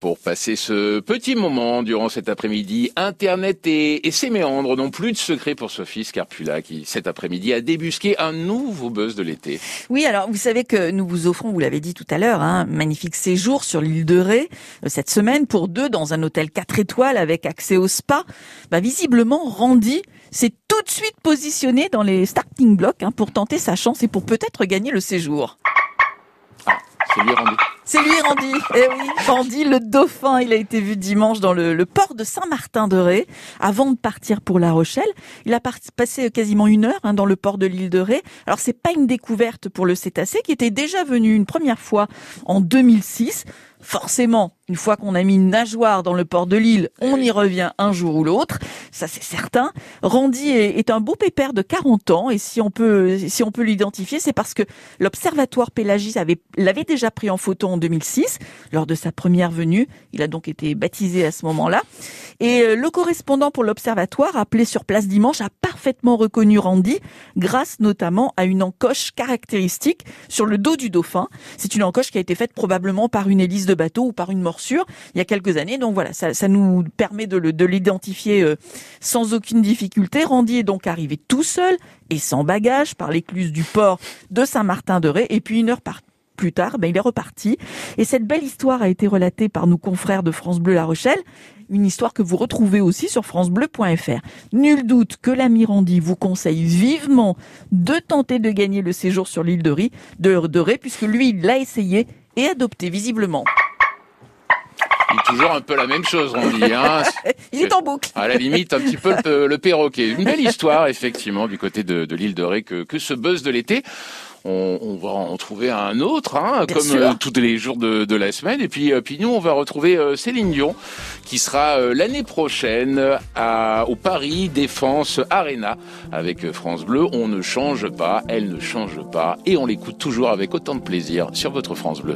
Pour passer ce petit moment durant cet après-midi, Internet et, et, ses méandres n'ont plus de secret pour Sophie Scarpula qui cet après-midi a débusqué un nouveau buzz de l'été. Oui, alors vous savez que nous vous offrons, vous l'avez dit tout à l'heure, un magnifique séjour sur l'île de Ré euh, cette semaine pour deux dans un hôtel 4 étoiles avec accès au spa. Bah, visiblement, Randy s'est tout de suite positionné dans les starting blocks hein, pour tenter sa chance et pour peut-être gagner le séjour. Ah, c'est lui Randy. C'est lui, Randy. Eh oui, Randy, le dauphin, il a été vu dimanche dans le, port de Saint-Martin-de-Ré. Avant de partir pour La Rochelle, il a passé quasiment une heure hein, dans le port de l'île de Ré. Alors, c'est pas une découverte pour le cétacé qui était déjà venu une première fois en 2006 forcément, une fois qu'on a mis une nageoire dans le port de l'île, on y revient un jour ou l'autre. Ça, c'est certain. Randy est, un beau pépère de 40 ans et si on peut, si on peut l'identifier, c'est parce que l'observatoire Pélagis avait, l'avait déjà pris en photo en 2006 lors de sa première venue. Il a donc été baptisé à ce moment-là. Et euh, le correspondant pour l'observatoire, appelé sur place dimanche, a parfaitement reconnu Randy grâce notamment à une encoche caractéristique sur le dos du dauphin. C'est une encoche qui a été faite probablement par une hélice de bateau ou par une morsure il y a quelques années. Donc voilà, ça, ça nous permet de, de l'identifier euh, sans aucune difficulté. Randy est donc arrivé tout seul et sans bagage par l'écluse du port de Saint-Martin-de-Ré. Et puis une heure plus tard, ben, il est reparti. Et cette belle histoire a été relatée par nos confrères de France Bleu La Rochelle. Une histoire que vous retrouvez aussi sur francebleu.fr. Nul doute que l'ami Randy vous conseille vivement de tenter de gagner le séjour sur l'île de, Ré, de Ré, puisque lui, il l'a essayé et adopté visiblement. Il est toujours un peu la même chose, Randy. Hein il est en boucle. À la limite, un petit peu le, le perroquet. Une belle histoire, effectivement, du côté de, de l'île de Ré que, que ce buzz de l'été on, on, va en trouver un autre, hein, comme euh, tous les jours de, de, la semaine. Et puis, euh, puis nous, on va retrouver euh, Céline Dion, qui sera l'année prochaine à, au Paris Défense Arena avec France Bleu. On ne change pas, elle ne change pas, et on l'écoute toujours avec autant de plaisir sur votre France Bleu.